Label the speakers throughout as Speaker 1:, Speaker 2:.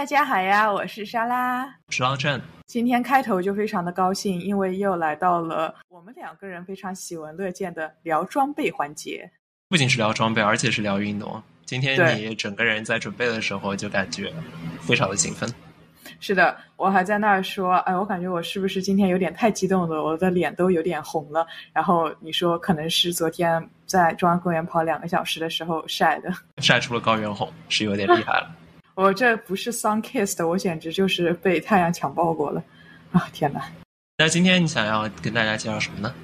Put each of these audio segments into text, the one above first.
Speaker 1: 大家好呀，我是莎拉，我
Speaker 2: 是阿正。
Speaker 1: 今天开头就非常的高兴，因为又来到了我们两个人非常喜闻乐见的聊装备环节。
Speaker 2: 不仅是聊装备，而且是聊运动。今天你整个人在准备的时候就感觉非常的兴奋。
Speaker 1: 是的，我还在那儿说，哎，我感觉我是不是今天有点太激动了，我的脸都有点红了。然后你说可能是昨天在中央公园跑两个小时的时候晒的，
Speaker 2: 晒出了高原红，是有点厉害了。
Speaker 1: 我这不是 sun kissed，我简直就是被太阳强暴过了啊！天哪！
Speaker 2: 那今天你想要跟大家介绍什么呢？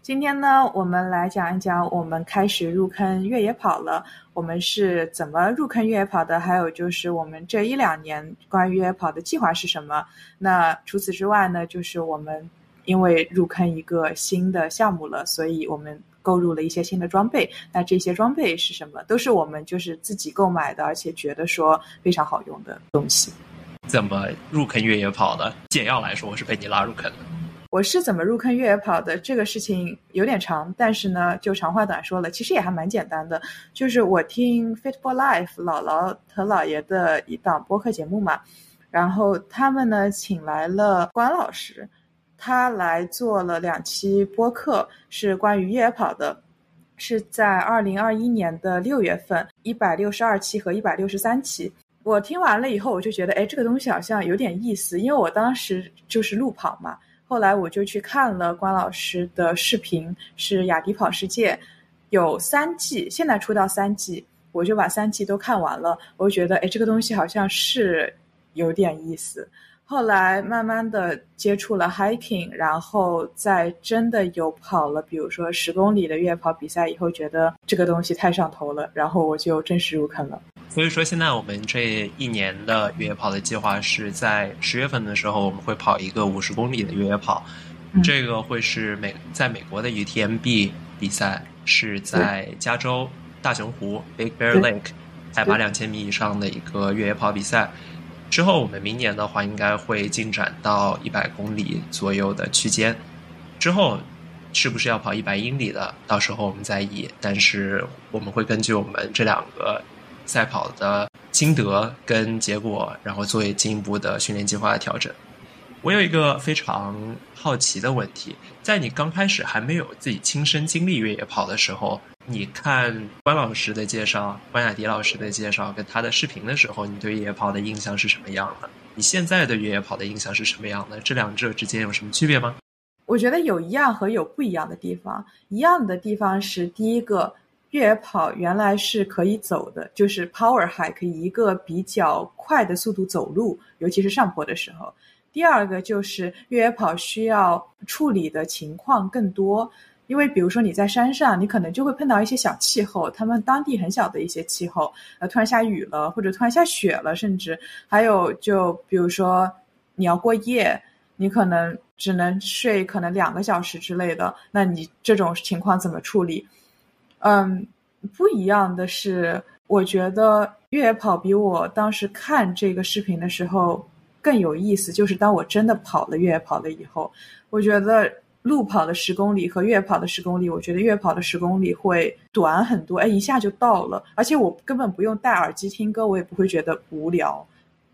Speaker 1: 今天呢，我们来讲一讲我们开始入坑越野跑了，我们是怎么入坑越野跑的，还有就是我们这一两年关于越野跑的计划是什么。那除此之外呢，就是我们因为入坑一个新的项目了，所以我们购入了一些新的装备。那这些装备是什么？都是我们就是自己购买的，而且觉得说非常好用的东西。
Speaker 2: 怎么入坑越野跑的？简要来说，我是被你拉入坑的。
Speaker 1: 我是怎么入坑越野跑的？这个事情有点长，但是呢，就长话短说了，其实也还蛮简单的。就是我听 Fit for Life 姥姥和姥爷的一档播客节目嘛，然后他们呢请来了关老师，他来做了两期播客，是关于越野跑的，是在二零二一年的六月份，一百六十二期和一百六十三期。我听完了以后，我就觉得，哎，这个东西好像有点意思，因为我当时就是路跑嘛。后来我就去看了关老师的视频，是雅迪跑世界，有三季，现在出到三季，我就把三季都看完了。我就觉得，哎，这个东西好像是有点意思。后来慢慢的接触了 hiking，然后在真的有跑了，比如说十公里的越野跑比赛以后，觉得这个东西太上头了，然后我就正式入坑了。
Speaker 2: 所以说，现在我们这一年的越野跑的计划是在十月份的时候，我们会跑一个五十公里的越野跑。这个会是美在美国的 UTMB 比赛，是在加州大熊湖 Big Bear Lake 海拔两千米以上的一个越野跑比赛。之后，我们明年的话应该会进展到一百公里左右的区间。之后，是不是要跑一百英里的？到时候我们再议。但是，我们会根据我们这两个。赛跑的心得跟结果，然后作为进一步的训练计划的调整。我有一个非常好奇的问题，在你刚开始还没有自己亲身经历越野跑的时候，你看关老师的介绍、关雅迪老师的介绍跟他的视频的时候，你对越野跑的印象是什么样的？你现在的越野跑的印象是什么样的？这两者之间有什么区别吗？
Speaker 1: 我觉得有一样和有不一样的地方。一样的地方是第一个。越野跑原来是可以走的，就是 power hike，以一个比较快的速度走路，尤其是上坡的时候。第二个就是越野跑需要处理的情况更多，因为比如说你在山上，你可能就会碰到一些小气候，他们当地很小的一些气候，呃，突然下雨了，或者突然下雪了，甚至还有就比如说你要过夜，你可能只能睡可能两个小时之类的，那你这种情况怎么处理？嗯，不一样的是，我觉得越野跑比我当时看这个视频的时候更有意思。就是当我真的跑了越野跑了以后，我觉得路跑的十公里和越野跑的十公里，我觉得越野跑的十公里会短很多，哎，一下就到了，而且我根本不用戴耳机听歌，我也不会觉得无聊。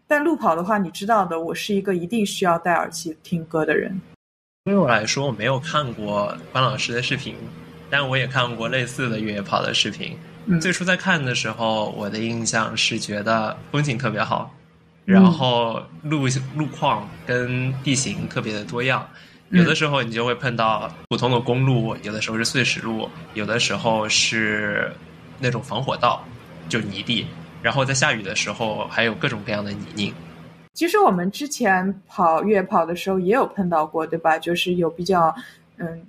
Speaker 1: 但路跑的话，你知道的，我是一个一定需要戴耳机听歌的人。
Speaker 2: 对我来说，我没有看过关老师的视频。但我也看过类似的越野跑的视频。最初在看的时候，我的印象是觉得风景特别好，然后路路况跟地形特别的多样。有的时候你就会碰到普通的公路，有的时候是碎石路，有的时候是那种防火道，就泥地。然后在下雨的时候，还有各种各样的泥泞。
Speaker 1: 其实我们之前跑越野跑的时候也有碰到过，对吧？就是有比较嗯。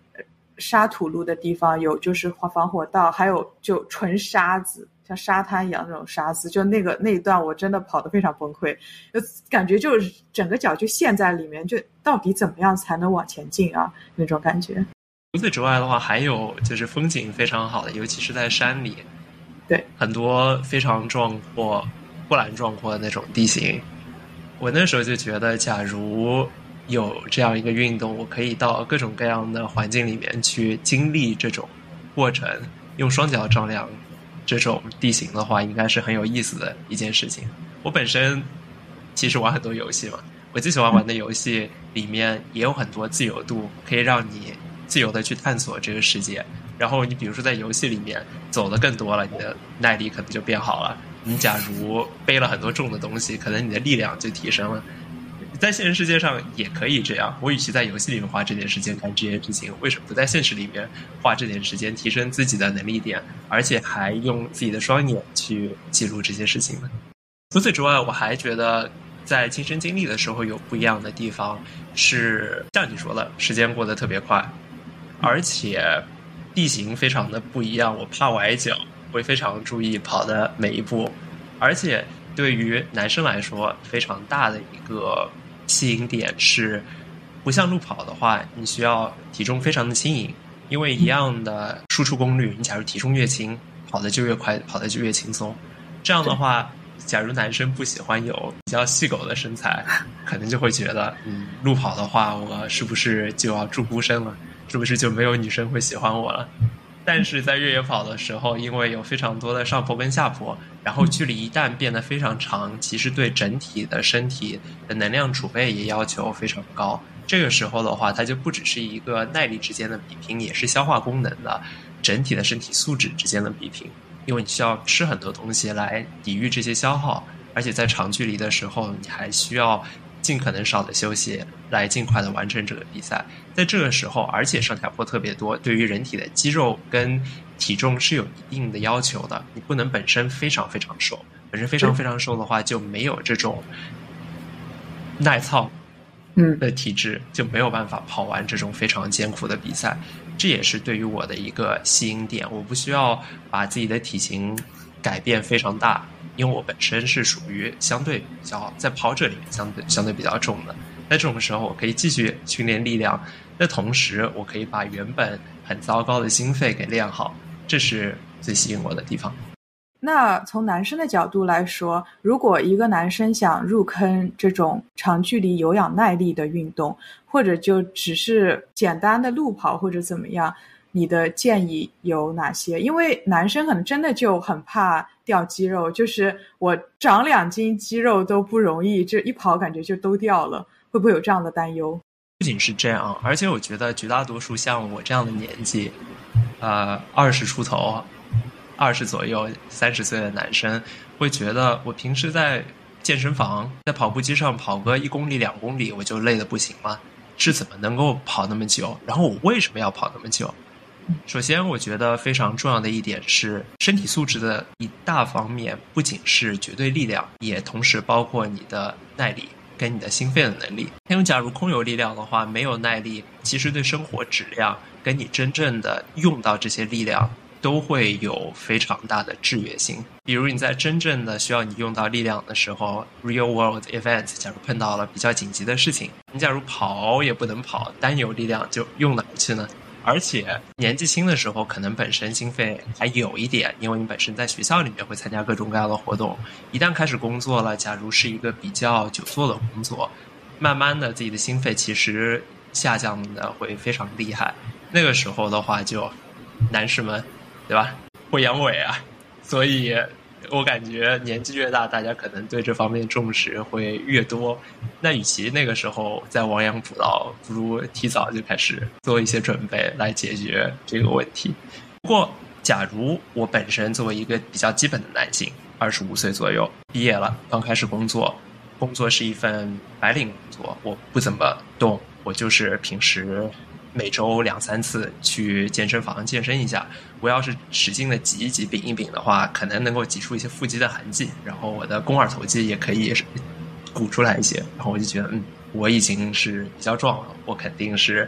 Speaker 1: 沙土路的地方有，就是防火道，还有就纯沙子，像沙滩一样那种沙子。就那个那一段，我真的跑得非常崩溃，就感觉就是整个脚就陷在里面，就到底怎么样才能往前进啊？那种感觉。
Speaker 2: 除此之外的话，还有就是风景非常好的，尤其是在山里，
Speaker 1: 对，
Speaker 2: 很多非常壮阔、波澜壮阔的那种地形。我那时候就觉得，假如。有这样一个运动，我可以到各种各样的环境里面去经历这种过程，用双脚丈量这种地形的话，应该是很有意思的一件事情。我本身其实玩很多游戏嘛，我最喜欢玩的游戏里面也有很多自由度，可以让你自由的去探索这个世界。然后你比如说在游戏里面走的更多了，你的耐力可能就变好了。你假如背了很多重的东西，可能你的力量就提升了。在现实世界上也可以这样。我与其在游戏里面花这点时间干这些事情，为什么不在现实里面花这点时间提升自己的能力点，而且还用自己的双眼去记录这些事情呢？除此之外，我还觉得在亲身经历的时候有不一样的地方，是像你说的，时间过得特别快，而且地形非常的不一样。我怕崴脚，会非常注意跑的每一步，而且对于男生来说，非常大的一个。吸引点是，不像路跑的话，你需要体重非常的轻盈，因为一样的输出功率，你假如体重越轻，跑的就越快，跑的就越轻松。这样的话，假如男生不喜欢有比较细狗的身材，可能就会觉得，嗯，路跑的话，我是不是就要住孤身了？是不是就没有女生会喜欢我了？但是在越野跑的时候，因为有非常多的上坡跟下坡，然后距离一旦变得非常长，其实对整体的身体的能量储备也要求非常高。这个时候的话，它就不只是一个耐力之间的比拼，也是消化功能的整体的身体素质之间的比拼。因为你需要吃很多东西来抵御这些消耗，而且在长距离的时候，你还需要。尽可能少的休息，来尽快的完成这个比赛。在这个时候，而且上下坡特别多，对于人体的肌肉跟体重是有一定的要求的。你不能本身非常非常瘦，本身非常非常瘦的话，就没有这种耐操
Speaker 1: 嗯
Speaker 2: 的体质，就没有办法跑完这种非常艰苦的比赛。这也是对于我的一个吸引点。我不需要把自己的体型改变非常大。因为我本身是属于相对比较在跑者里面相对相对比较重的，在这种时候我可以继续训练力量，那同时我可以把原本很糟糕的心肺给练好，这是最吸引我的地方。
Speaker 1: 那从男生的角度来说，如果一个男生想入坑这种长距离有氧耐力的运动，或者就只是简单的路跑或者怎么样？你的建议有哪些？因为男生可能真的就很怕掉肌肉，就是我长两斤肌肉都不容易，这一跑感觉就都掉了，会不会有这样的担忧？
Speaker 2: 不仅是这样，而且我觉得绝大多数像我这样的年纪，呃，二十出头、二十左右、三十岁的男生，会觉得我平时在健身房、在跑步机上跑个一公里、两公里，我就累得不行了，是怎么能够跑那么久？然后我为什么要跑那么久？首先，我觉得非常重要的一点是身体素质的一大方面，不仅是绝对力量，也同时包括你的耐力跟你的心肺的能力。因为假如空有力量的话，没有耐力，其实对生活质量跟你真正的用到这些力量都会有非常大的制约性。比如你在真正的需要你用到力量的时候，real world event，假如碰到了比较紧急的事情，你假如跑也不能跑，单有力量就用哪去呢？而且年纪轻的时候，可能本身心肺还有一点，因为你本身在学校里面会参加各种各样的活动。一旦开始工作了，假如是一个比较久坐的工作，慢慢的自己的心肺其实下降的会非常厉害。那个时候的话，就男士们，对吧？会阳痿啊，所以。我感觉年纪越大，大家可能对这方面重视会越多。那与其那个时候再亡羊补牢，不如提早就开始做一些准备来解决这个问题。不过，假如我本身作为一个比较基本的男性，二十五岁左右毕业了，刚开始工作，工作是一份白领工作，我不怎么动，我就是平时。每周两三次去健身房健身一下，我要是使劲的挤一挤、顶一顶的话，可能能够挤出一些腹肌的痕迹，然后我的肱二头肌也可以鼓出来一些，然后我就觉得，嗯，我已经是比较壮了，我肯定是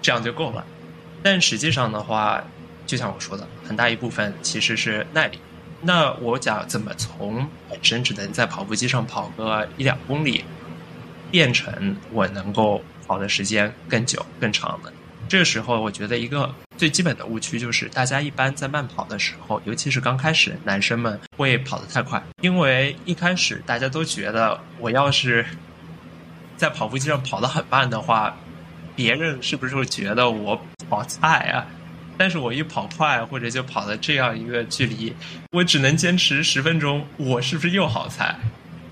Speaker 2: 这样就够了。但实际上的话，就像我说的，很大一部分其实是耐力。那我讲怎么从本身只能在跑步机上跑个一两公里，变成我能够。跑的时间更久、更长的，这个时候我觉得一个最基本的误区就是，大家一般在慢跑的时候，尤其是刚开始，男生们会跑得太快，因为一开始大家都觉得，我要是在跑步机上跑得很慢的话，别人是不是会觉得我跑菜啊？但是我一跑快，或者就跑了这样一个距离，我只能坚持十分钟，我是不是又好菜？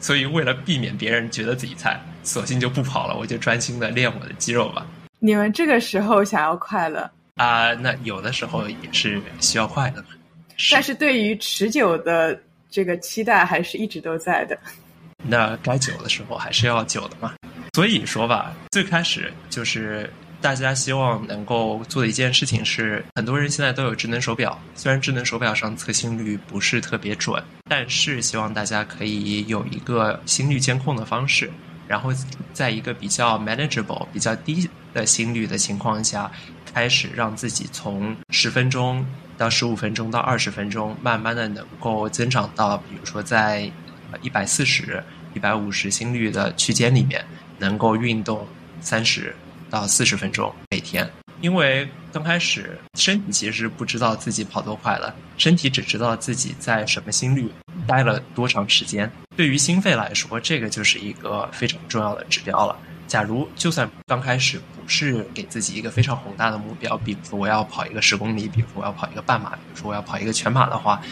Speaker 2: 所以为了避免别人觉得自己菜，索性就不跑了，我就专心的练我的肌肉吧。
Speaker 1: 你们这个时候想要快乐
Speaker 2: 啊？那有的时候也是需要快乐的，
Speaker 1: 但是对于持久的这个期待还是一直都在的。
Speaker 2: 那该久的时候还是要久的嘛。所以说吧，最开始就是大家希望能够做的一件事情是，很多人现在都有智能手表，虽然智能手表上测心率不是特别准，但是希望大家可以有一个心率监控的方式，然后在一个比较 manageable、比较低的心率的情况下，开始让自己从十分钟到十五分钟到二十分钟，慢慢的能够增长到，比如说在一百四十、一百五十心率的区间里面，能够运动三十到四十分钟每天。因为刚开始身体其实不知道自己跑多快了，身体只知道自己在什么心率待了多长时间。对于心肺来说，这个就是一个非常重要的指标了。假如就算刚开始不是给自己一个非常宏大的目标，比如说我要跑一个十公里，比如说我要跑一个半马，比如说我要跑一个全马的话。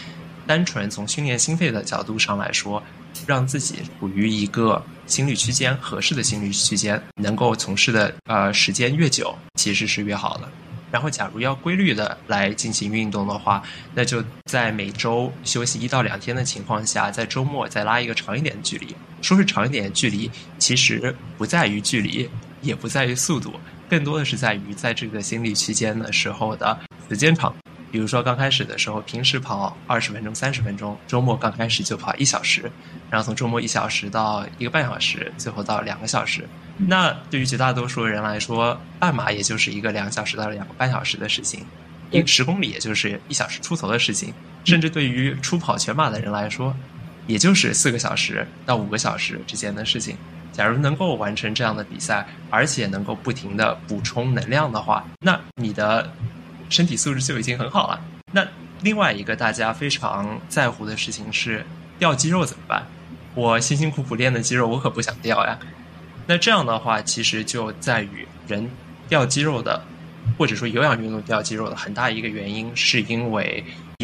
Speaker 2: 单纯从训练心肺的角度上来说，让自己处于一个心率区间合适的心率区间，能够从事的呃时间越久，其实是越好的。然后，假如要规律的来进行运动的话，那就在每周休息一到两天的情况下，在周末再拉一个长一点的距离。说是长一点的距离，其实不在于距离，也不在于速度，更多的是在于在这个心理区间的时候的时间长。比如说刚开始的时候，平时跑二十分钟、三十分钟，周末刚开始就跑一小时，然后从周末一小时到一个半小时，最后到两个小时。那对于绝大多数人来说，半马也就是一个两小时到两个半小时的事情，一十公里也就是一小时出头的事情，甚至对于初跑全马的人来说，也就是四个小时到五个小时之间的事情。假如能够完成这样的比赛，而且能够不停的补充能量的话，那你的。身体素质就已经很好了。那另外一个大家非常在乎的事情是掉肌肉怎么办？我辛辛苦苦练的肌肉，我可不想掉呀。那这样的话，其实就在于人掉肌肉的，或者说有氧运动掉肌肉的很大一个原因，是因为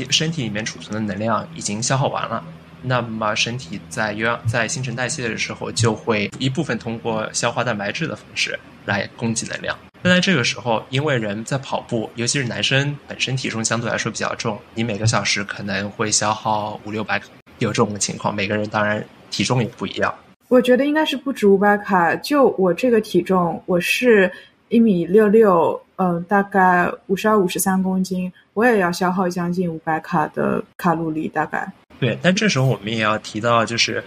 Speaker 2: 身体里面储存的能量已经消耗完了。那么身体在有氧在新陈代谢的时候，就会一部分通过消化蛋白质的方式来供给能量。那在这个时候，因为人在跑步，尤其是男生本身体重相对来说比较重，你每个小时可能会消耗五六百卡，有这种情况。每个人当然体重也不一样。
Speaker 1: 我觉得应该是不止五百卡。就我这个体重，我是一米六六，嗯，大概五十二、五十三公斤，我也要消耗将近五百卡的卡路里，大概。
Speaker 2: 对，但这时候我们也要提到，就是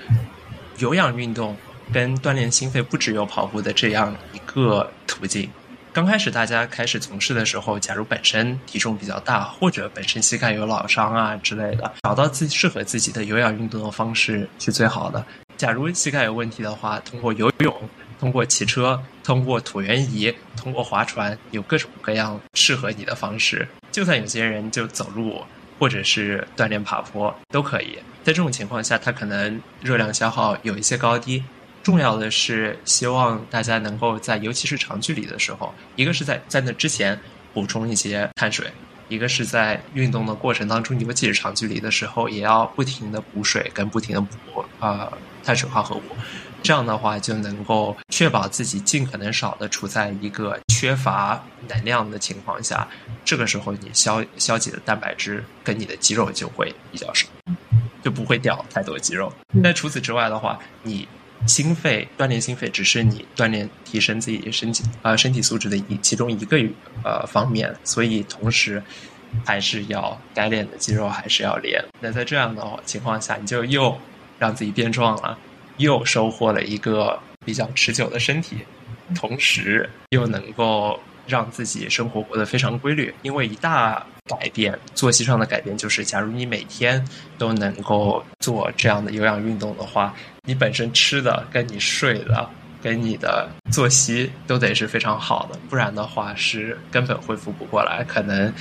Speaker 2: 有氧运动跟锻炼心肺不只有跑步的这样一个途径。刚开始大家开始从事的时候，假如本身体重比较大，或者本身膝盖有老伤啊之类的，找到自适合自己的有氧运动的方式是最好的。假如膝盖有问题的话，通过游泳、通过骑车、通过椭圆仪、通过划船，有各种各样适合你的方式。就算有些人就走路，或者是锻炼爬坡都可以。在这种情况下，它可能热量消耗有一些高低。重要的是，希望大家能够在，尤其是长距离的时候，一个是在在那之前补充一些碳水，一个是在运动的过程当中，尤其是长距离的时候，也要不停的补水跟不停的补呃碳水化合物，这样的话就能够确保自己尽可能少的处在一个缺乏能量的情况下，这个时候你消消解的蛋白质跟你的肌肉就会比较少，就不会掉太多肌肉。那除此之外的话，你。心肺锻炼心肺只是你锻炼提升自己身体呃身体素质的一其中一个呃方面，所以同时还是要该练的肌肉还是要练。那在这样的情况下，你就又让自己变壮了，又收获了一个比较持久的身体，同时又能够。让自己生活过得非常规律，因为一大改变作息上的改变就是，假如你每天都能够做这样的有氧运动的话，你本身吃的、跟你睡的、跟你的作息都得是非常好的，不然的话是根本恢复不过来。可能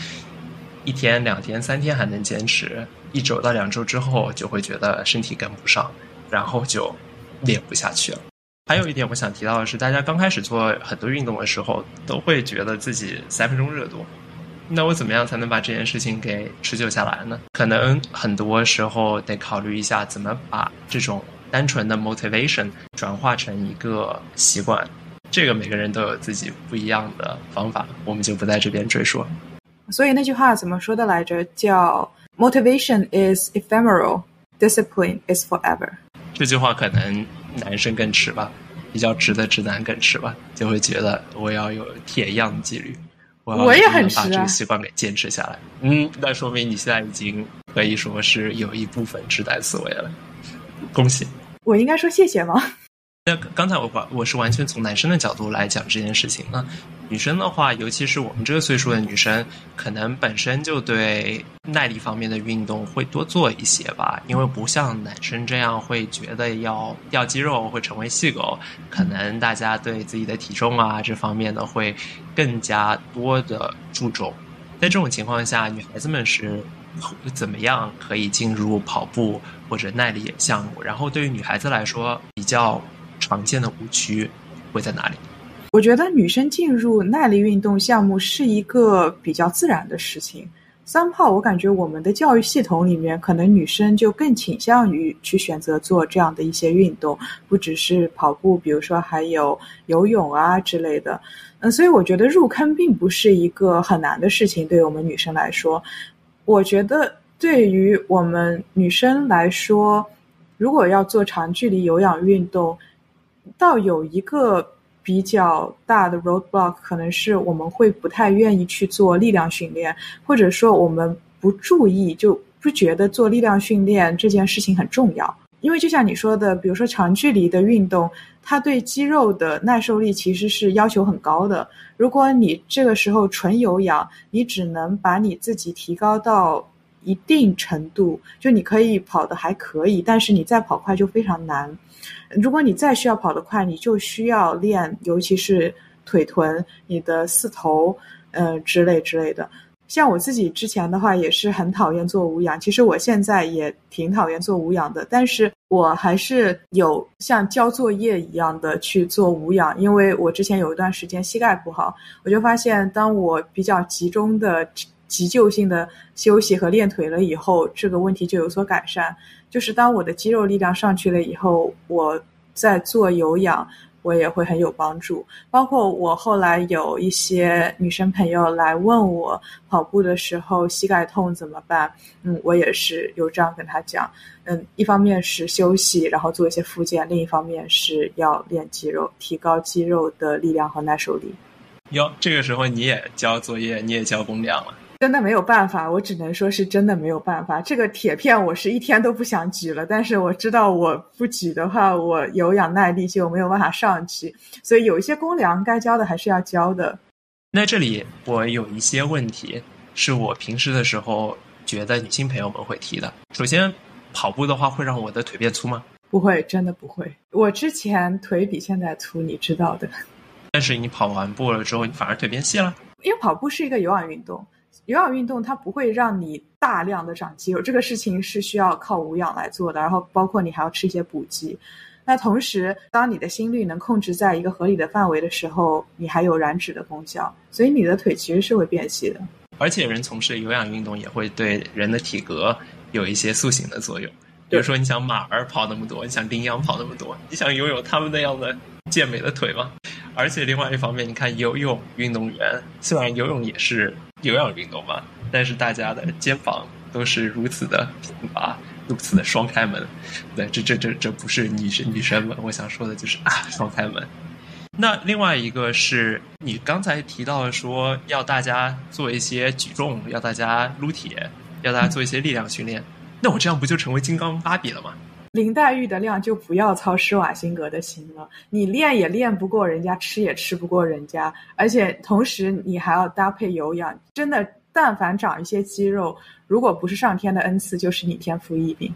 Speaker 2: 一天、两天、三天还能坚持，一周到两周之后就会觉得身体跟不上，然后就练不下去了。还有一点我想提到的是，大家刚开始做很多运动的时候，都会觉得自己三分钟热度。那我怎么样才能把这件事情给持久下来呢？可能很多时候得考虑一下，怎么把这种单纯的 motivation 转化成一个习惯。这个每个人都有自己不一样的方法，我们就不在这边赘述。
Speaker 1: 所以那句话怎么说的来着？叫 “motivation is ephemeral, discipline is forever”。
Speaker 2: 这句话可能男生更吃吧，比较直的直男更吃吧，就会觉得我要有铁一样的纪律，
Speaker 1: 我也很
Speaker 2: 把这个习惯给坚持下来。嗯，那说明你现在已经可以说是有一部分痴呆思维了，恭喜。
Speaker 1: 我应该说谢谢吗？
Speaker 2: 那刚才我把我是完全从男生的角度来讲这件事情。那女生的话，尤其是我们这个岁数的女生，可能本身就对耐力方面的运动会多做一些吧，因为不像男生这样会觉得要掉肌肉会成为细狗，可能大家对自己的体重啊这方面的会更加多的注重。在这种情况下，女孩子们是怎么样可以进入跑步或者耐力项目？然后对于女孩子来说，比较。常见的误区会在哪里？
Speaker 1: 我觉得女生进入耐力运动项目是一个比较自然的事情。三炮，我感觉我们的教育系统里面，可能女生就更倾向于去选择做这样的一些运动，不只是跑步，比如说还有游泳啊之类的。嗯，所以我觉得入坑并不是一个很难的事情，对于我们女生来说。我觉得对于我们女生来说，如果要做长距离有氧运动，倒有一个比较大的 roadblock，可能是我们会不太愿意去做力量训练，或者说我们不注意，就不觉得做力量训练这件事情很重要。因为就像你说的，比如说长距离的运动，它对肌肉的耐受力其实是要求很高的。如果你这个时候纯有氧，你只能把你自己提高到一定程度，就你可以跑的还可以，但是你再跑快就非常难。如果你再需要跑得快，你就需要练，尤其是腿臀、你的四头，呃之类之类的。像我自己之前的话，也是很讨厌做无氧。其实我现在也挺讨厌做无氧的，但是我还是有像交作业一样的去做无氧，因为我之前有一段时间膝盖不好，我就发现当我比较集中的急救性的休息和练腿了以后，这个问题就有所改善。就是当我的肌肉力量上去了以后，我在做有氧，我也会很有帮助。包括我后来有一些女生朋友来问我跑步的时候膝盖痛怎么办，嗯，我也是有这样跟她讲，嗯，一方面是休息，然后做一些复健，另一方面是要练肌肉，提高肌肉的力量和耐受力。
Speaker 2: 哟，这个时候你也交作业，你也交公粮了。
Speaker 1: 真的没有办法，我只能说是真的没有办法。这个铁片我是一天都不想举了，但是我知道我不举的话，我有氧耐力就没有办法上去，所以有一些公粮该交的还是要交的。
Speaker 2: 那这里我有一些问题，是我平时的时候觉得女性朋友们会提的。首先，跑步的话会让我的腿变粗吗？
Speaker 1: 不会，真的不会。我之前腿比现在粗，你知道的。
Speaker 2: 但是你跑完步了之后，你反而腿变细了。
Speaker 1: 因为跑步是一个有氧运动。有氧运动它不会让你大量的长肌肉，这个事情是需要靠无氧来做的。然后包括你还要吃一些补剂。那同时，当你的心率能控制在一个合理的范围的时候，你还有燃脂的功效，所以你的腿其实是会变细的。
Speaker 2: 而且，人从事有氧运动也会对人的体格有一些塑形的作用。比如说，你想马儿跑那么多，你想羚羊跑那么多，你想拥有他们那样的健美的腿吗？而且，另外一方面，你看游泳运动员，虽然游泳也是。有氧运动嘛，但是大家的肩膀都是如此的平拔，如此的双开门。对，这这这这不是女生女生们，我想说的就是啊，双开门。那另外一个是你刚才提到说要大家做一些举重，要大家撸铁，要大家做一些力量训练。那我这样不就成为金刚芭比了吗？
Speaker 1: 林黛玉的量就不要操施瓦辛格的心了，你练也练不过人家，吃也吃不过人家，而且同时你还要搭配有氧。真的，但凡长一些肌肉，如果不是上天的恩赐，就是你天赋异禀。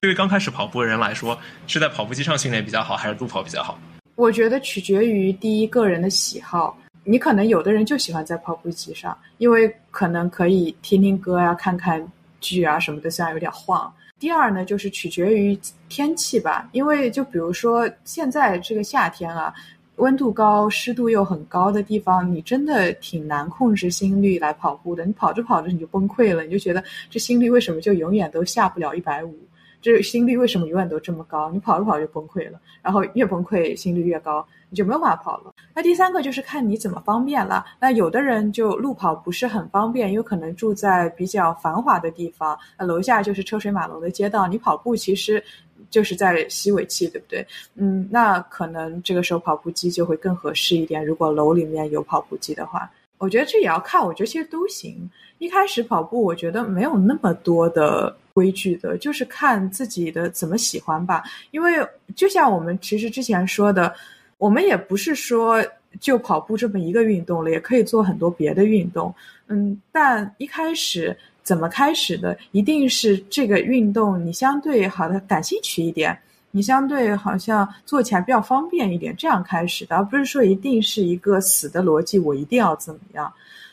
Speaker 2: 对于刚开始跑步的人来说，是在跑步机上训练比较好，还是路跑比较好？
Speaker 1: 我觉得取决于第一个人的喜好。你可能有的人就喜欢在跑步机上，因为可能可以听听歌啊，看看剧啊什么的，虽然有点晃。第二呢，就是取决于天气吧，因为就比如说现在这个夏天啊，温度高、湿度又很高的地方，你真的挺难控制心率来跑步的。你跑着跑着你就崩溃了，你就觉得这心率为什么就永远都下不了一百五？这心率为什么永远都这么高？你跑着跑就崩溃了，然后越崩溃心率越高，你就没有办法跑了。那第三个就是看你怎么方便了。那有的人就路跑不是很方便，有可能住在比较繁华的地方，那楼下就是车水马龙的街道，你跑步其实就是在吸尾气，对不对？嗯，那可能这个时候跑步机就会更合适一点。如果楼里面有跑步机的话。我觉得这也要看，我觉得其实都行。一开始跑步，我觉得没有那么多的规矩的，就是看自己的怎么喜欢吧。因为就像我们其实之前说的，我们也不是说就跑步这么一个运动了，也可以做很多别的运动。嗯，但一开始怎么开始的，一定是这个运动你相对好的感兴趣一点。你相对好像做起来比较方便一点，这样开始的，而不是说一定是一个死的逻辑，我一定要怎么样？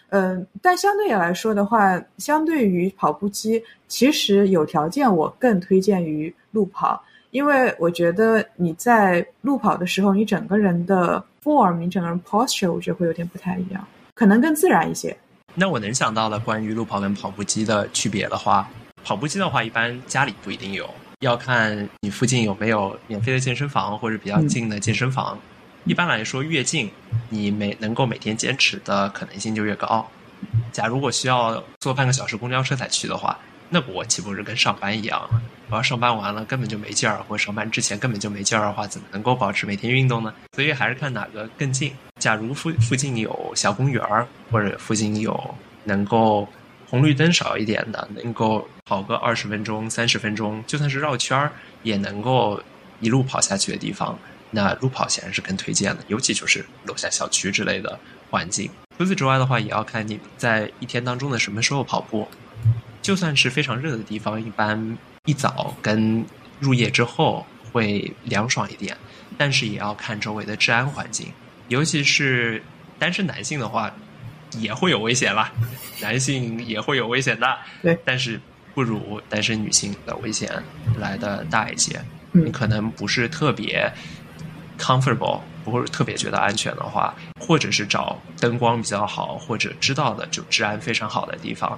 Speaker 1: 嗯，但相对来说的话，相对于跑步机，其实有条件我更推荐于路跑，因为我觉得你在路跑的时候，你整个人的 form，你整个人 posture，我觉得会有点不太一样，可能更自然一些。
Speaker 2: 那我能想到的关于路跑跟跑步机的区别的话，跑步机的话，一般家里不一定有。要看你附近有没有免费的健身房或者比较近的健身房。一般来说，越近，你每能够每天坚持的可能性就越高。假如我需要坐半个小时公交车才去的话，那我岂不是跟上班一样？我要上班完了根本就没劲儿，或者上班之前根本就没劲儿的话，怎么能够保持每天运动呢？所以还是看哪个更近。假如附附近有小公园儿，或者附近有能够。红绿灯少一点的，能够跑个二十分钟、三十分钟，就算是绕圈儿也能够一路跑下去的地方，那路跑显然是更推荐的。尤其就是楼下小区之类的环境。除此之外的话，也要看你在一天当中的什么时候跑步。就算是非常热的地方，一般一早跟入夜之后会凉爽一点，但是也要看周围的治安环境，尤其是单身男性的话。也会有危险啦，男性也会有危险的。
Speaker 1: 对，
Speaker 2: 但是不如单身女性的危险来的大一些。你可能不是特别 comfortable，不会特别觉得安全的话，或者是找灯光比较好，或者知道的就治安非常好的地方。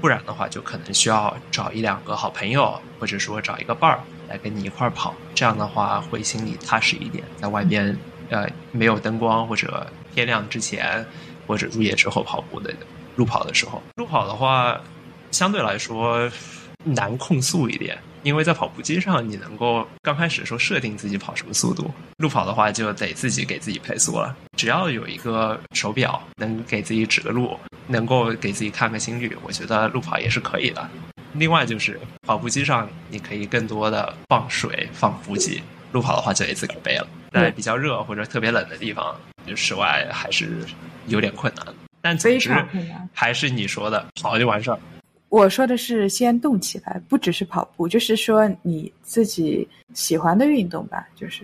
Speaker 2: 不然的话，就可能需要找一两个好朋友，或者说找一个伴儿来跟你一块儿跑。这样的话会心里踏实一点。在外边，呃，没有灯光或者天亮之前。或者入夜之后跑步的路跑的时候，路跑的话相对来说难控速一点，因为在跑步机上你能够刚开始的时候设定自己跑什么速度，路跑的话就得自己给自己配速了。只要有一个手表能给自己指个路，能够给自己看个心率，我觉得路跑也是可以的。另外就是跑步机上你可以更多的放水放补给，路跑的话就得自个儿背了。在比较热或者特别冷的地方，就室外还是。有点困难，但
Speaker 1: 非常困难。
Speaker 2: 还是你说的跑就完事儿。
Speaker 1: 我说的是先动起来，不只是跑步，就是说你自己喜欢的运动吧。就是，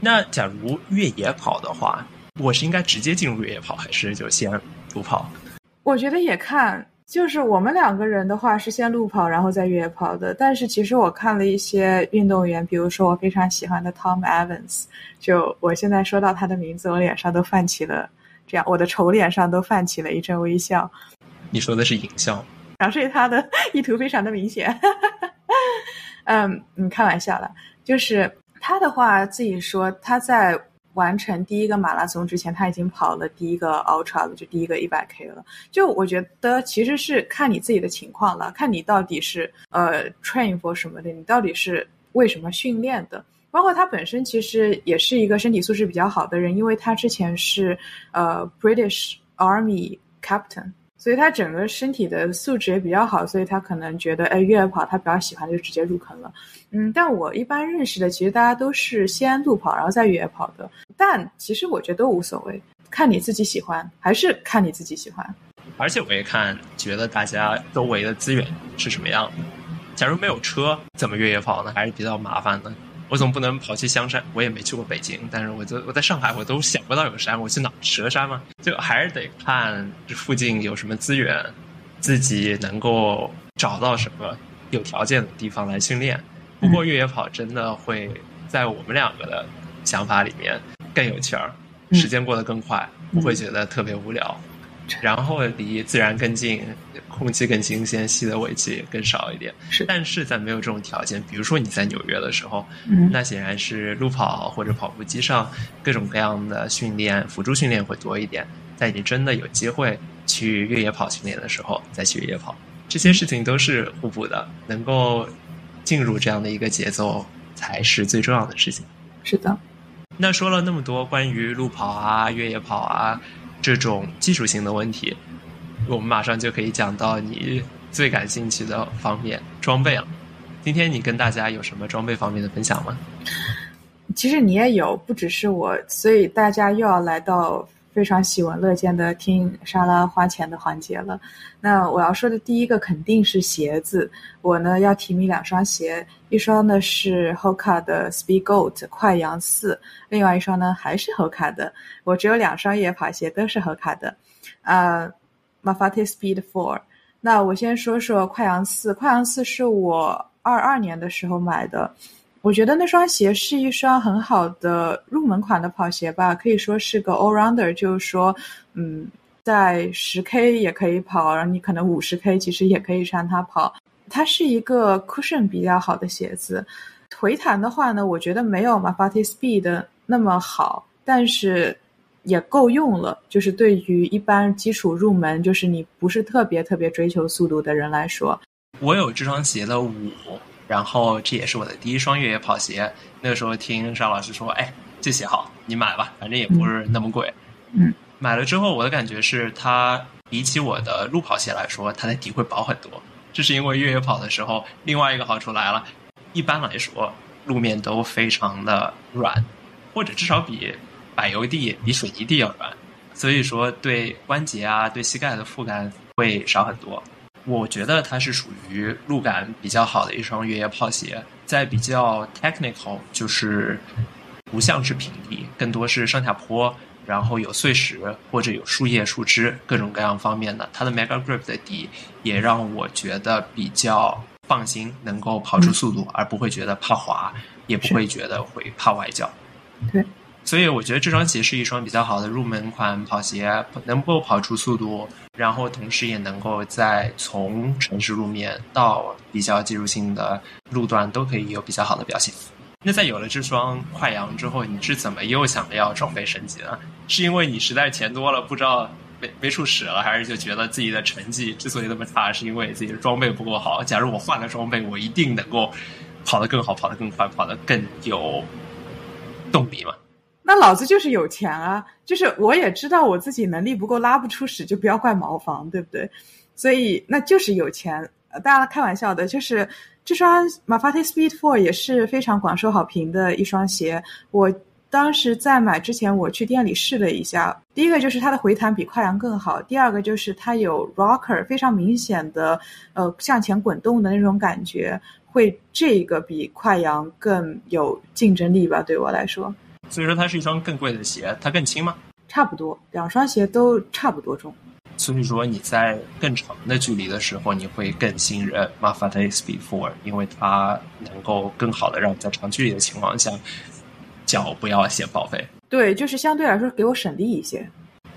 Speaker 2: 那假如越野跑的话，我是应该直接进入越野跑，还是就先路跑？
Speaker 1: 我觉得也看，就是我们两个人的话是先路跑，然后再越野跑的。但是其实我看了一些运动员，比如说我非常喜欢的 Tom Evans，就我现在说到他的名字，我脸上都泛起了。这样，我的丑脸上都泛起了一阵微笑。
Speaker 2: 你说的是影像，
Speaker 1: 表示他的意图非常的明显。嗯，你开玩笑了。就是他的话，自己说他在完成第一个马拉松之前，他已经跑了第一个 ultra 了，就第一个一百 k 了。就我觉得，其实是看你自己的情况了，看你到底是呃 train for 什么的，你到底是为什么训练的。包括他本身其实也是一个身体素质比较好的人，因为他之前是呃 British Army Captain，所以他整个身体的素质也比较好，所以他可能觉得哎越野跑他比较喜欢就直接入坑了。嗯，但我一般认识的其实大家都是先路跑然后再越野跑的，但其实我觉得都无所谓，看你自己喜欢，还是看你自己喜欢。
Speaker 2: 而且我也看觉得大家周围的资源是什么样的，假如没有车，怎么越野跑呢？还是比较麻烦的。我总不能跑去香山，我也没去过北京，但是我就我在上海，我都想不到有山，我去哪蛇山吗？就还是得看这附近有什么资源，自己能够找到什么有条件的地方来训练。不过越野跑真的会在我们两个的想法里面更有趣儿，时间过得更快，不会觉得特别无聊。然后离自然更近，空气更新鲜，吸的尾气更少一点。
Speaker 1: 是，
Speaker 2: 但是在没有这种条件，比如说你在纽约的时候，
Speaker 1: 嗯，
Speaker 2: 那显然是路跑或者跑步机上各种各样的训练、辅助训练会多一点。在你真的有机会去越野跑训练的时候，再去越野跑，这些事情都是互补的，能够进入这样的一个节奏才是最重要的事情。
Speaker 1: 是的。
Speaker 2: 那说了那么多关于路跑啊、越野跑啊这种技术性的问题，我们马上就可以讲到你最感兴趣的方面——装备了。今天你跟大家有什么装备方面的分享吗？
Speaker 1: 其实你也有，不只是我，所以大家又要来到。非常喜闻乐见的听莎拉花钱的环节了。那我要说的第一个肯定是鞋子。我呢要提名两双鞋，一双呢是 Hoka 的 Speed Goat 快羊四，另外一双呢还是 Hoka 的。我只有两双越野跑鞋，都是 Hoka 的。呃，Mafate Speed Four。那我先说说快羊四，快羊四是我二二年的时候买的。我觉得那双鞋是一双很好的入门款的跑鞋吧，可以说是个 all rounder，就是说，嗯，在十 K 也可以跑，然后你可能五十 K 其实也可以穿它跑。它是一个 cushion 比较好的鞋子，回弹的话呢，我觉得没有 Mafati Speed 的那么好，但是也够用了。就是对于一般基础入门，就是你不是特别特别追求速度的人来说，
Speaker 2: 我有这双鞋的五。然后这也是我的第一双越野跑鞋。那个时候听邵老师说：“哎，这鞋好，你买吧，反正也不是那么贵。”
Speaker 1: 嗯，
Speaker 2: 买了之后，我的感觉是它比起我的路跑鞋来说，它的底会薄很多。这是因为越野跑的时候，另外一个好处来了。一般来说，路面都非常的软，或者至少比柏油地、比水泥地要软，所以说对关节啊、对膝盖的负担会少很多。我觉得它是属于路感比较好的一双越野跑鞋，在比较 technical，就是不像是平地，更多是上下坡，然后有碎石或者有树叶、树枝各种各样方面的。它的 Mega Grip 的底也让我觉得比较放心，能够跑出速度，而不会觉得怕滑，也不会觉得会怕崴脚。
Speaker 1: 对。
Speaker 2: 所以我觉得这双鞋是一双比较好的入门款跑鞋，能够跑出速度，然后同时也能够在从城市路面到比较技术性的路段都可以有比较好的表现。那在有了这双快羊之后，你是怎么又想着要装备升级呢？是因为你实在钱多了，不知道没没处使了，还是就觉得自己的成绩之所以那么差，是因为自己的装备不够好？假如我换了装备，我一定能够跑得更好，跑得更快，跑得更有动力嘛？
Speaker 1: 那老子就是有钱啊！就是我也知道我自己能力不够，拉不出屎，就不要怪茅房，对不对？所以那就是有钱。呃大家开玩笑的，就是这双 Mafate Speed Four 也是非常广受好评的一双鞋。我当时在买之前，我去店里试了一下。第一个就是它的回弹比快羊更好，第二个就是它有 rocker 非常明显的呃向前滚动的那种感觉，会这个比快羊更有竞争力吧？对我来说。
Speaker 2: 所以说它是一双更贵的鞋，它更轻吗？
Speaker 1: 差不多，两双鞋都差不多重。
Speaker 2: 所以说你在更长的距离的时候，你会更信任 Mafate Speed Four，因为它能够更好的让你在长距离的情况下脚不要先报废。
Speaker 1: 对，就是相对来说给我省力一些。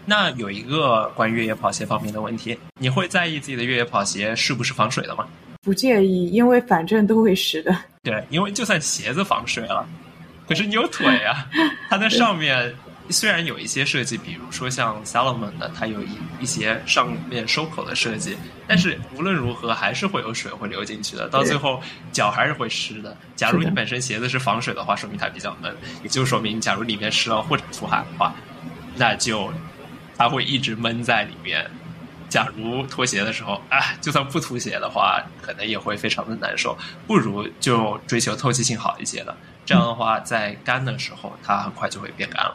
Speaker 2: 那有一个关于越野跑鞋方面的问题，你会在意自己的越野跑鞋是不是防水的吗？
Speaker 1: 不介意，因为反正都会湿的。
Speaker 2: 对，因为就算鞋子防水了。可是你有腿啊，它在上面虽然有一些设计，比如说像 Salomon 的，它有一一些上面收口的设计，但是无论如何还是会有水会流进去的，到最后脚还是会湿的。假如你本身鞋子是防水的话，说明它比较闷，也就说明假如里面湿了或者出汗的话，那就它会一直闷在里面。假如脱鞋的时候啊，就算不脱鞋的话，可能也会非常的难受，不如就追求透气性好一些的。这样的话，在干的时候，它很快就会变干了。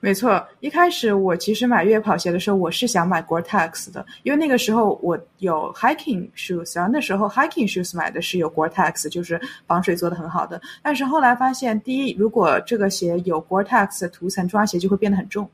Speaker 1: 没错，一开始我其实买越野跑鞋的时候，我是想买 Gore-Tex 的，因为那个时候我有 hiking shoes，然后那时候 hiking shoes 买的是有 Gore-Tex，就是防水做的很好的。但是后来发现，第一，如果这个鞋有 Gore-Tex 涂层，这双鞋就会变得很重；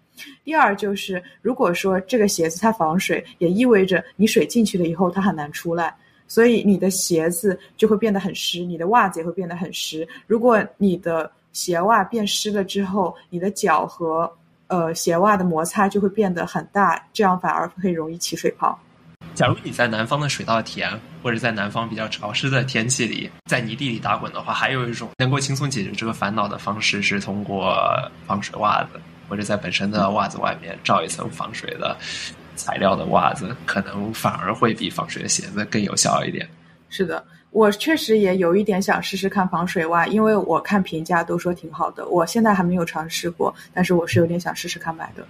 Speaker 1: 第二，就是如果说这个鞋子它防水，也意味着你水进去了以后，它很难出来。所以你的鞋子就会变得很湿，你的袜子也会变得很湿。如果你的鞋袜变湿了之后，你的脚和呃鞋袜的摩擦就会变得很大，这样反而会容易起水泡。
Speaker 2: 假如你在南方的水稻田，或者在南方比较潮湿的天气里，在泥地里打滚的话，还有一种能够轻松解决这个烦恼的方式是通过防水袜子，或者在本身的袜子外面罩一层防水的材料的袜子，可能反而会比防水的鞋子更有效一点。
Speaker 1: 是的，我确实也有一点想试试看防水袜，因为我看评价都说挺好的。我现在还没有尝试过，但是我是有点想试试看买的。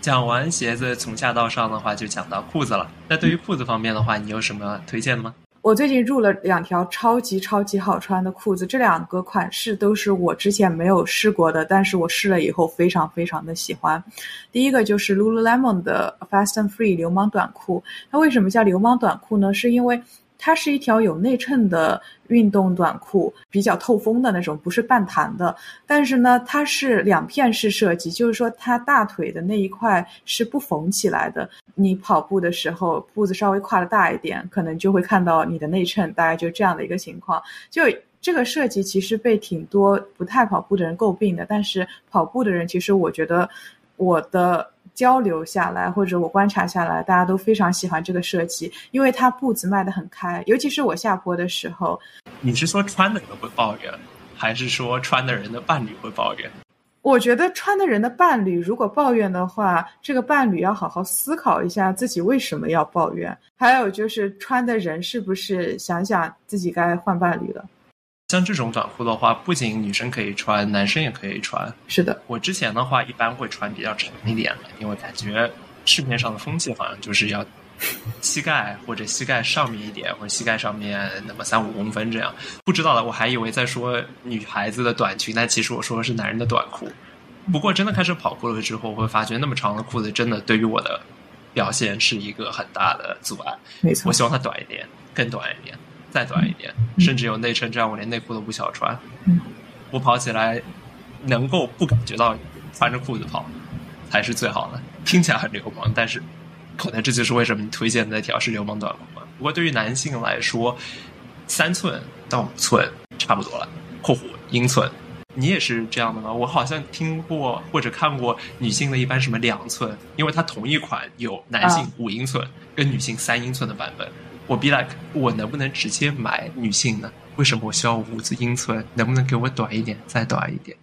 Speaker 2: 讲完鞋子，从下到上的话，就讲到裤子了。那对于裤子方面的话，你有什么推荐的吗？
Speaker 1: 我最近入了两条超级超级好穿的裤子，这两个款式都是我之前没有试过的，但是我试了以后非常非常的喜欢。第一个就是 Lululemon 的 Fast and Free 流氓短裤，它为什么叫流氓短裤呢？是因为它是一条有内衬的运动短裤，比较透风的那种，不是半弹的。但是呢，它是两片式设计，就是说它大腿的那一块是不缝起来的。你跑步的时候，步子稍微跨的大一点，可能就会看到你的内衬，大概就这样的一个情况。就这个设计其实被挺多不太跑步的人诟病的，但是跑步的人，其实我觉得我的。交流下来，或者我观察下来，大家都非常喜欢这个设计，因为它步子迈得很开，尤其是我下坡的时候。
Speaker 2: 你是说穿的人会抱怨，还是说穿的人的伴侣会抱怨？
Speaker 1: 我觉得穿的人的伴侣如果抱怨的话，这个伴侣要好好思考一下自己为什么要抱怨。还有就是穿的人是不是想想自己该换伴侣了？
Speaker 2: 像这种短裤的话，不仅女生可以穿，男生也可以穿。
Speaker 1: 是的，
Speaker 2: 我之前的话一般会穿比较长一点的，因为感觉市面上的风气好像就是要膝盖或者膝盖上面一点，或者膝盖上面那么三五公分这样。不知道的，我还以为在说女孩子的短裙，但其实我说的是男人的短裤。不过真的开始跑步了之后，会发觉那么长的裤子真的对于我的表现是一个很大的阻碍。
Speaker 1: 没错，
Speaker 2: 我希望它短一点，更短一点。再短一点，甚至有内衬，这样我连内裤都不需要穿。我跑起来能够不感觉到穿着裤子跑才是最好的。听起来很流氓，但是可能这就是为什么你推荐的那条是流氓短裤吧。不过对于男性来说，三寸到五寸差不多了（括弧英寸）。你也是这样的吗？我好像听过或者看过女性的一般什么两寸，因为它同一款有男性五英寸跟女性三英寸的版本。我 be like，我能不能直接买女性呢？为什么我需要五字英寸？能不能给我短一点，再短一点？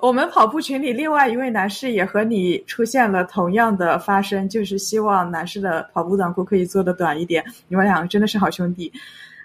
Speaker 1: 我们跑步群里另外一位男士也和你出现了同样的发声，就是希望男士的跑步短裤可以做的短一点。你们两个真的是好兄弟。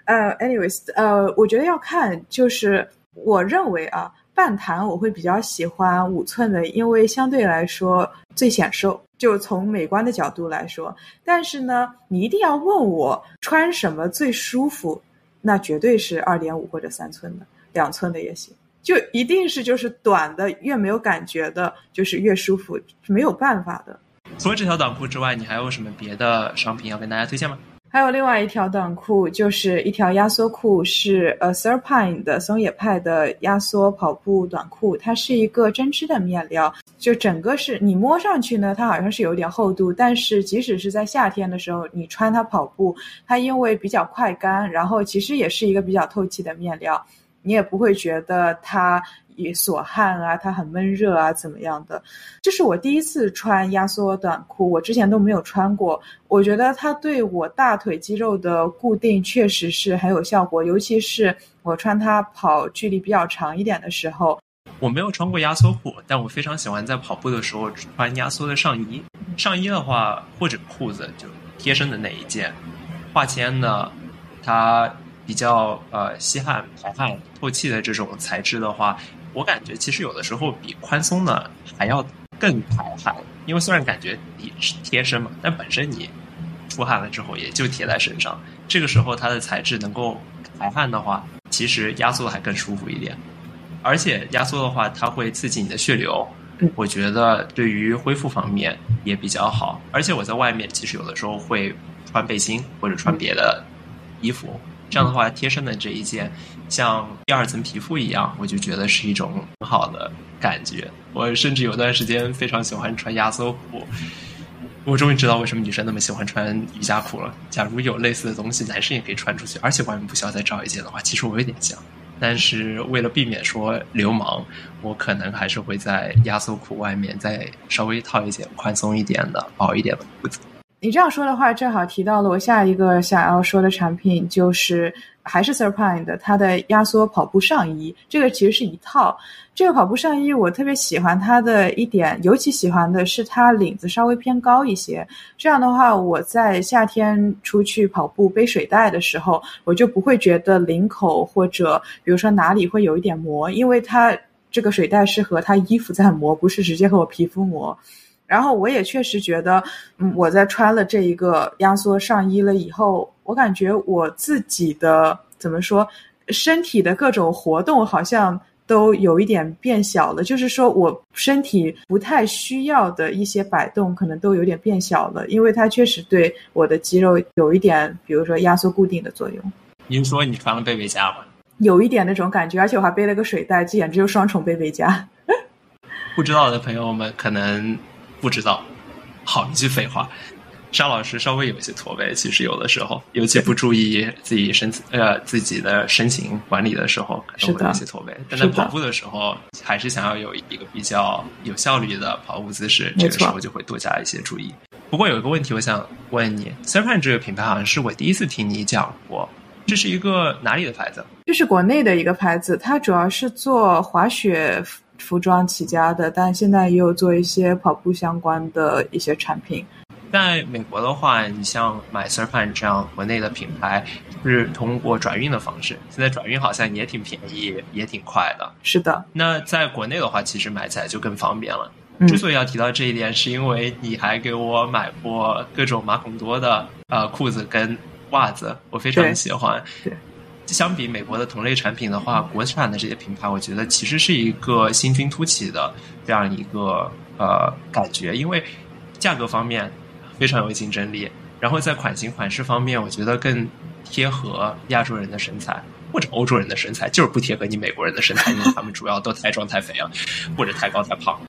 Speaker 1: 呃，anyways，呃，我觉得要看，就是我认为啊。半弹我会比较喜欢五寸的，因为相对来说最显瘦，就从美观的角度来说。但是呢，你一定要问我穿什么最舒服，那绝对是二点五或者三寸的，两寸的也行。就一定是就是短的越没有感觉的，就是越舒服，是没有办法的。
Speaker 2: 除了这条短裤之外，你还有什么别的商品要跟大家推荐吗？
Speaker 1: 还有另外一条短裤，就是一条压缩裤，是呃 Serpine 的松野派的压缩跑步短裤。它是一个针织的面料，就整个是你摸上去呢，它好像是有点厚度，但是即使是在夏天的时候，你穿它跑步，它因为比较快干，然后其实也是一个比较透气的面料，你也不会觉得它。也锁汗啊，它很闷热啊，怎么样的？这是我第一次穿压缩短裤，我之前都没有穿过。我觉得它对我大腿肌肉的固定确实是很有效果，尤其是我穿它跑距离比较长一点的时候。
Speaker 2: 我没有穿过压缩裤，但我非常喜欢在跑步的时候穿压缩的上衣。上衣的话，或者裤子就贴身的那一件，化纤呢，它比较呃吸汗、排汗、透气的这种材质的话。我感觉其实有的时候比宽松的还要更排汗，因为虽然感觉你是贴身嘛，但本身你出汗了之后也就贴在身上。这个时候它的材质能够排汗的话，其实压缩还更舒服一点。而且压缩的话，它会刺激你的血流，我觉得对于恢复方面也比较好。而且我在外面其实有的时候会穿背心或者穿别的衣服。这样的话，贴身的这一件像第二层皮肤一样，我就觉得是一种很好的感觉。我甚至有段时间非常喜欢穿压缩裤。我终于知道为什么女生那么喜欢穿瑜伽裤了。假如有类似的东西，男生也可以穿出去，而且外面不需要再罩一件的话，其实我有点想。但是为了避免说流氓，我可能还是会在压缩裤外面再稍微套一件宽松一点的、薄一点的裤子。
Speaker 1: 你这样说的话，正好提到了我下一个想要说的产品，就是还是 Surpine 的它的压缩跑步上衣。这个其实是一套。这个跑步上衣我特别喜欢它的一点，尤其喜欢的是它领子稍微偏高一些。这样的话，我在夏天出去跑步背水袋的时候，我就不会觉得领口或者比如说哪里会有一点磨，因为它这个水袋是和它衣服在磨，不是直接和我皮肤磨。然后我也确实觉得，嗯，我在穿了这一个压缩上衣了以后，我感觉我自己的怎么说，身体的各种活动好像都有一点变小了。就是说我身体不太需要的一些摆动，可能都有点变小了，因为它确实对我的肌肉有一点，比如说压缩固定的作用。
Speaker 2: 您说你穿了背背佳吗？
Speaker 1: 有一点那种感觉，而且我还背了个水袋，这简直就是双重背背佳。
Speaker 2: 不知道的朋友们可能。不知道，好一句废话。沙老师稍微有些驼背，其实有的时候，尤其不注意自己身呃自己的身形管理的时候，可能会有些驼背。但在跑步的时候，还是想要有一个比较有效率的跑步姿势，这个时候就会多加一些注意。不过有一个问题，我想问你 s e r p a n 这个品牌好像是我第一次听你讲过，这是一个哪里的牌子？
Speaker 1: 这是国内的一个牌子，它主要是做滑雪。服装起家的，但现在也有做一些跑步相关的一些产品。
Speaker 2: 在美国的话，你像买 Surfan 这样国内的品牌，是通过转运的方式。现在转运好像也挺便宜，也挺快的。
Speaker 1: 是的。
Speaker 2: 那在国内的话，其实买起来就更方便了。之所以要提到这一点，是因为你还给我买过各种马孔多的呃裤子跟袜子，我非常喜欢。
Speaker 1: 对。
Speaker 2: 相比美国的同类产品的话，国产的这些品牌，我觉得其实是一个新军突起的这样一个呃感觉，因为价格方面非常有竞争力，然后在款型款式方面，我觉得更贴合亚洲人的身材或者欧洲人的身材，就是不贴合你美国人的身材，因为他们主要都太壮太肥了，或者太高太胖。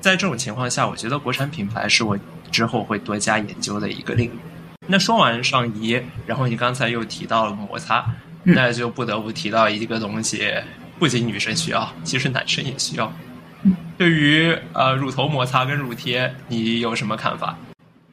Speaker 2: 在这种情况下，我觉得国产品牌是我之后会多加研究的一个领域。那说完上衣，然后你刚才又提到了摩擦。那就不得不提到一个东西，不仅女生需要，其实男生也需要。对于呃乳头摩擦跟乳贴，你有什么看法？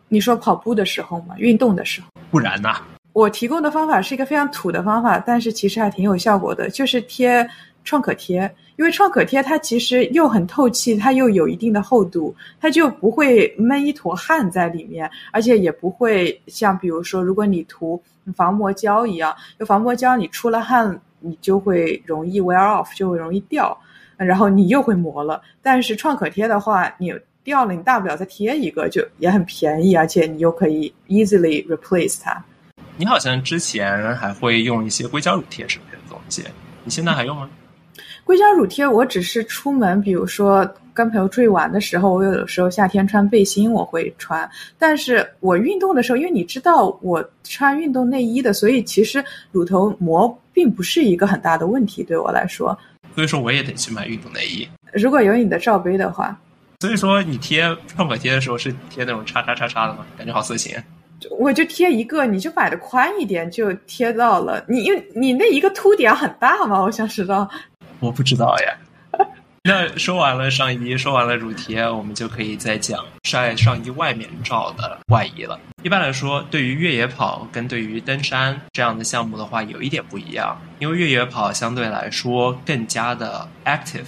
Speaker 1: 你说跑步的时候吗？运动的时候？
Speaker 2: 不然呢？
Speaker 1: 我提供的方法是一个非常土的方法，但是其实还挺有效果的，就是贴创可贴。因为创可贴它其实又很透气，它又有一定的厚度，它就不会闷一坨汗在里面，而且也不会像比如说如果你涂。防磨胶一样，就防磨胶，你出了汗，你就会容易 wear off，就会容易掉，然后你又会磨了。但是创可贴的话，你掉了，你大不了再贴一个，就也很便宜，而且你又可以 easily replace 它。
Speaker 2: 你好像之前还会用一些硅胶乳贴之类的东西，你现在还用吗？
Speaker 1: 硅胶乳贴，我只是出门，比如说跟朋友出去玩的时候，我有的时候夏天穿背心我会穿，但是我运动的时候，因为你知道我穿运动内衣的，所以其实乳头膜并不是一个很大的问题对我来说。
Speaker 2: 所以说我也得去买运动内衣。
Speaker 1: 如果有你的罩杯的话。
Speaker 2: 所以说你贴创可贴的时候是贴那种叉叉叉叉的吗？感觉好色情。
Speaker 1: 我就贴一个，你就买的宽一点就贴到了。你因为你那一个凸点很大嘛？我想知道。
Speaker 2: 我不知道呀。那说完了上衣，说完了乳贴，我们就可以再讲晒上衣外面罩的外衣了。一般来说，对于越野跑跟对于登山这样的项目的话，有一点不一样，因为越野跑相对来说更加的 active，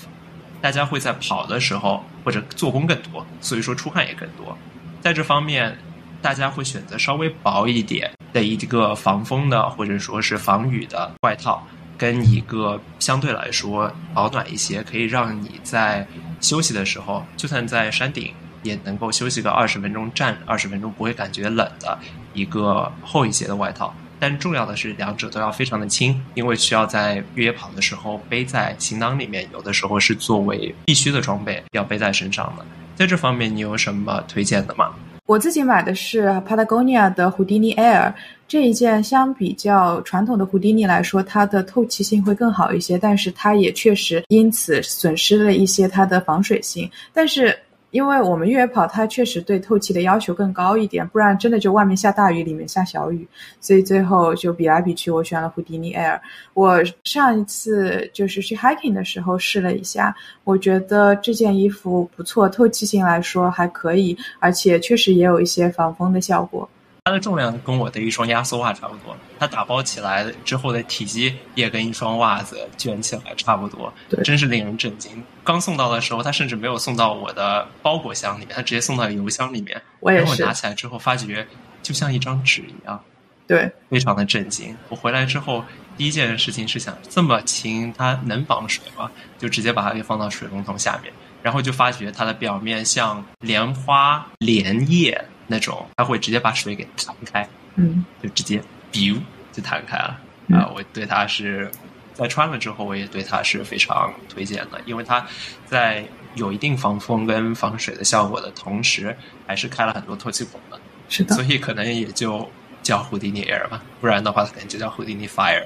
Speaker 2: 大家会在跑的时候或者做工更多，所以说出汗也更多。在这方面，大家会选择稍微薄一点的一个防风的或者说是防雨的外套。跟一个相对来说保暖一些，可以让你在休息的时候，就算在山顶也能够休息个二十分钟，站二十分钟不会感觉冷的一个厚一些的外套。但重要的是，两者都要非常的轻，因为需要在越野跑的时候背在行囊里面，有的时候是作为必须的装备要背在身上的。在这方面，你有什么推荐的吗？
Speaker 1: 我自己买的是 Patagonia 的 Houdini Air。这一件相比较传统的胡迪尼来说，它的透气性会更好一些，但是它也确实因此损失了一些它的防水性。但是因为我们越野跑它确实对透气的要求更高一点，不然真的就外面下大雨，里面下小雨，所以最后就比来比去，我选了胡迪尼 Air。我上一次就是去 hiking 的时候试了一下，我觉得这件衣服不错，透气性来说还可以，而且确实也有一些防风的效果。
Speaker 2: 它的重量跟我的一双压缩袜差不多，它打包起来之后的体积也跟一双袜子卷起来差不多，对真是令人震惊。刚送到的时候，它甚至没有送到我的包裹箱里面，它直接送到邮箱里面。
Speaker 1: 我也
Speaker 2: 是。拿起来之后，发觉就像一张纸一样，
Speaker 1: 对，
Speaker 2: 非常的震惊。我回来之后，第一件事情是想，这么轻，它能防水吗？就直接把它给放到水龙头下面，然后就发觉它的表面像莲花莲叶。那种它会直接把水给弹开，
Speaker 1: 嗯，
Speaker 2: 就直接 biu 就弹开了啊！我对它是在穿了之后，我也对它是非常推荐的，因为它在有一定防风跟防水的效果的同时，还是开了很多透气孔的，
Speaker 1: 是的，
Speaker 2: 所以可能也就叫 Hoodini Air 吧，不然的话可能就叫 Hoodini Fire。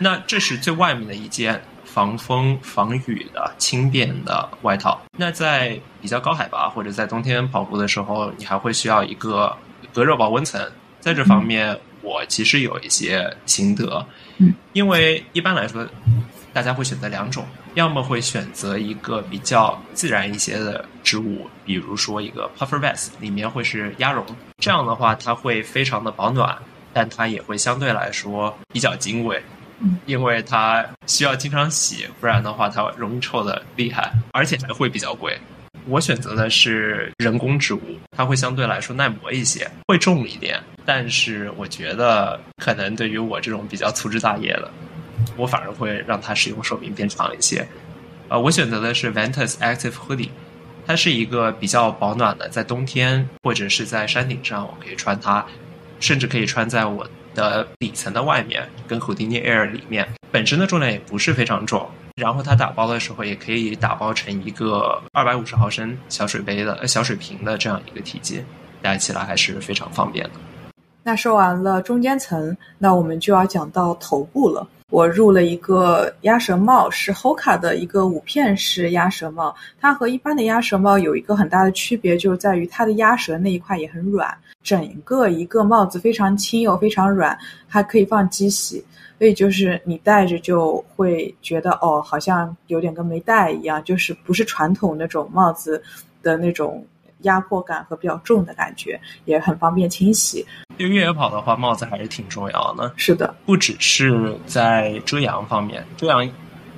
Speaker 2: 那这是最外面的一件。防风防雨的轻便的外套。那在比较高海拔或者在冬天跑步的时候，你还会需要一个隔热保温层。在这方面，我其实有一些心得。
Speaker 1: 嗯，
Speaker 2: 因为一般来说，大家会选择两种，要么会选择一个比较自然一些的织物，比如说一个 puffer vest，里面会是鸭绒。这样的话，它会非常的保暖，但它也会相对来说比较金贵。因为它需要经常洗，不然的话它容易臭的厉害，而且还会比较贵。我选择的是人工织物，它会相对来说耐磨一些，会重一点，但是我觉得可能对于我这种比较粗枝大叶的，我反而会让它使用寿命变长一些。呃，我选择的是 Ventus Active Hoodie，它是一个比较保暖的，在冬天或者是在山顶上我可以穿它，甚至可以穿在我。的底层的外面跟 Houdini Air 里面本身的重量也不是非常重，然后它打包的时候也可以打包成一个二百五十毫升小水杯的小水瓶的这样一个体积，带起来还是非常方便的。
Speaker 1: 那说完了中间层，那我们就要讲到头部了。我入了一个鸭舌帽，是 Hoka 的一个五片式鸭舌帽。它和一般的鸭舌帽有一个很大的区别，就在于它的鸭舌那一块也很软，整个一个帽子非常轻又非常软，还可以放机洗，所以就是你戴着就会觉得哦，好像有点跟没戴一样，就是不是传统那种帽子的那种。压迫感和比较重的感觉，也很方便清洗。
Speaker 2: 对越野跑的话，帽子还是挺重要的。
Speaker 1: 是的，
Speaker 2: 不只是在遮阳方面，遮阳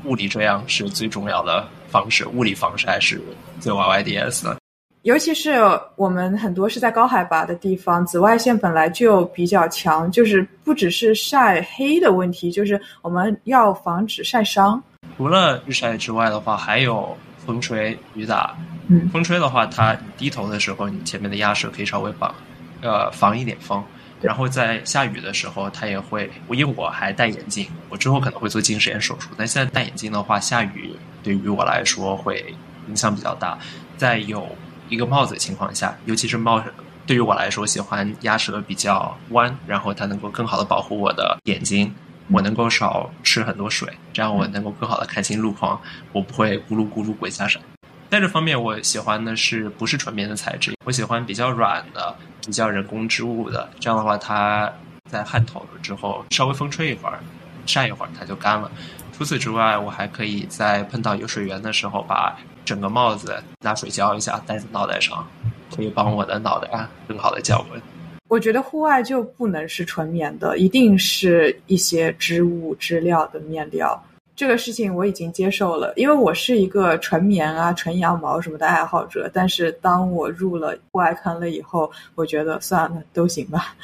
Speaker 2: 物理遮阳是最重要的方式，物理防晒是最 YYDS 的。
Speaker 1: 尤其是我们很多是在高海拔的地方，紫外线本来就比较强，就是不只是晒黑的问题，就是我们要防止晒伤。
Speaker 2: 除了日晒之外的话，还有风吹雨打。
Speaker 1: 嗯，
Speaker 2: 风吹的话，它低头的时候，你前面的鸭舌可以稍微绑，呃，防一点风。然后在下雨的时候，它也会，因为我还戴眼镜，我之后可能会做近视眼手术。但现在戴眼镜的话，下雨对于我来说会影响比较大。在有一个帽子的情况下，尤其是帽，对于我来说，喜欢鸭舌比较弯，然后它能够更好的保护我的眼睛，我能够少吃很多水，这样我能够更好的看清路况，我不会咕噜咕噜滚下山。在这方面，我喜欢的是不是纯棉的材质？我喜欢比较软的、比较人工织物的。这样的话，它在汗透了之后，稍微风吹一会儿、晒一会儿，它就干了。除此之外，我还可以在碰到有水源的时候，把整个帽子拿水浇一下，戴在脑袋上，可以帮我的脑袋更好的降温。
Speaker 1: 我觉得户外就不能是纯棉的，一定是一些织物织料的面料。这个事情我已经接受了，因为我是一个纯棉啊、纯羊毛什么的爱好者。但是当我入了户外坑了以后，我觉得算了，都行吧。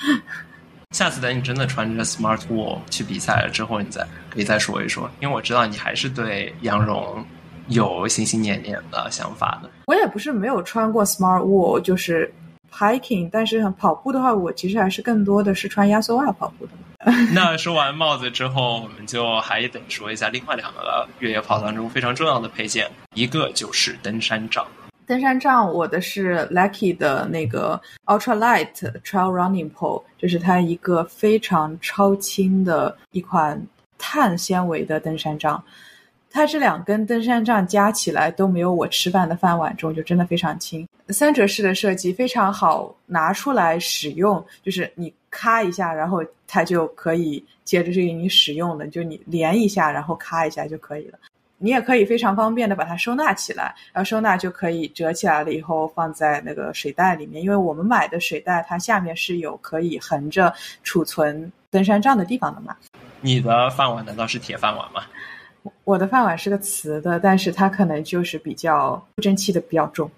Speaker 2: 下次等你真的穿着 Smart Wool 去比赛了之后，你再可以再说一说，因为我知道你还是对羊绒有心心念念的想法的。
Speaker 1: 我也不是没有穿过 Smart Wool，就是 hiking，但是跑步的话，我其实还是更多的是穿压缩袜跑步的。
Speaker 2: 那说完帽子之后，我们就还得说一下另外两个越野跑当中非常重要的配件，一个就是登山杖。
Speaker 1: 登山杖，我的是 Lucky 的那个 Ultra Light Trail Running Pole，就是它一个非常超轻的一款碳纤维的登山杖。它这两根登山杖加起来都没有我吃饭的饭碗重，就真的非常轻。三折式的设计非常好拿出来使用，就是你咔一下，然后它就可以接着就给你使用了，就你连一下，然后咔一下就可以了。你也可以非常方便的把它收纳起来，然后收纳就可以折起来了以后放在那个水袋里面，因为我们买的水袋它下面是有可以横着储存登山杖的地方的嘛。
Speaker 2: 你的饭碗难道是铁饭碗吗？
Speaker 1: 我的饭碗是个瓷的，但是它可能就是比较不争气的比较重。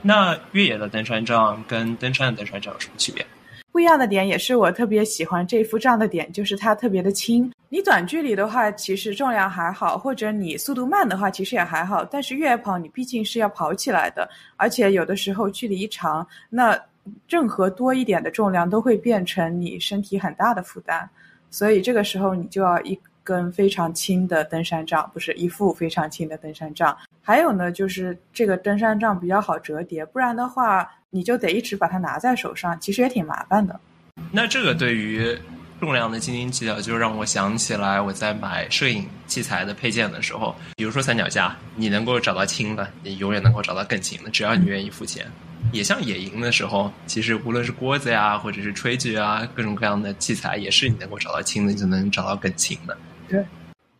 Speaker 2: 那越野的登山杖跟登山的登山杖有什么区别？
Speaker 1: 不一样的点也是我特别喜欢这副杖的点，就是它特别的轻。你短距离的话，其实重量还好，或者你速度慢的话，其实也还好。但是越野跑你毕竟是要跑起来的，而且有的时候距离一长，那任何多一点的重量都会变成你身体很大的负担。所以这个时候你就要一根非常轻的登山杖，不是一副非常轻的登山杖。还有呢，就是这个登山杖比较好折叠，不然的话你就得一直把它拿在手上，其实也挺麻烦的。
Speaker 2: 那这个对于重量的斤斤计较，就让我想起来我在买摄影器材的配件的时候，比如说三脚架，你能够找到轻的，你永远能够找到更轻的，只要你愿意付钱。也像野营的时候，其实无论是锅子呀，或者是炊具啊，各种各样的器材，也是你能够找到轻的，就能找到更轻的。
Speaker 1: 对。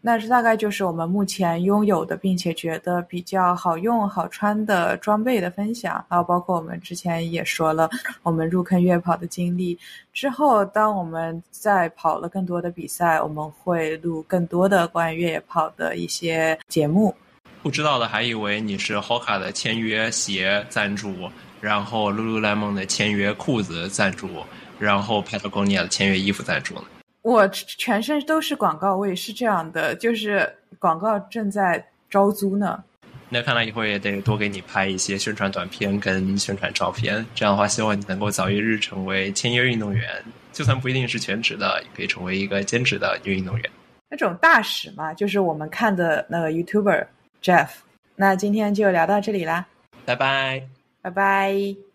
Speaker 1: 那这大概就是我们目前拥有的，并且觉得比较好用、好穿的装备的分享，还有包括我们之前也说了我们入坑越野跑的经历。之后，当我们在跑了更多的比赛，我们会录更多的关于越野跑的一些节目。
Speaker 2: 不知道的还以为你是 Hoka 的签约鞋赞助，然后 Lululemon 的签约裤子赞助，然后 Patagonia 的签约衣服赞助呢。
Speaker 1: 我全身都是广告位，是这样的，就是广告正在招租呢。
Speaker 2: 那看来以后也得多给你拍一些宣传短片跟宣传照片，这样的话，希望你能够早一日成为签约运动员，就算不一定是全职的，也可以成为一个兼职的运动员。
Speaker 1: 那种大使嘛，就是我们看的那个 YouTuber Jeff。那今天就聊到这里啦，
Speaker 2: 拜拜，
Speaker 1: 拜拜。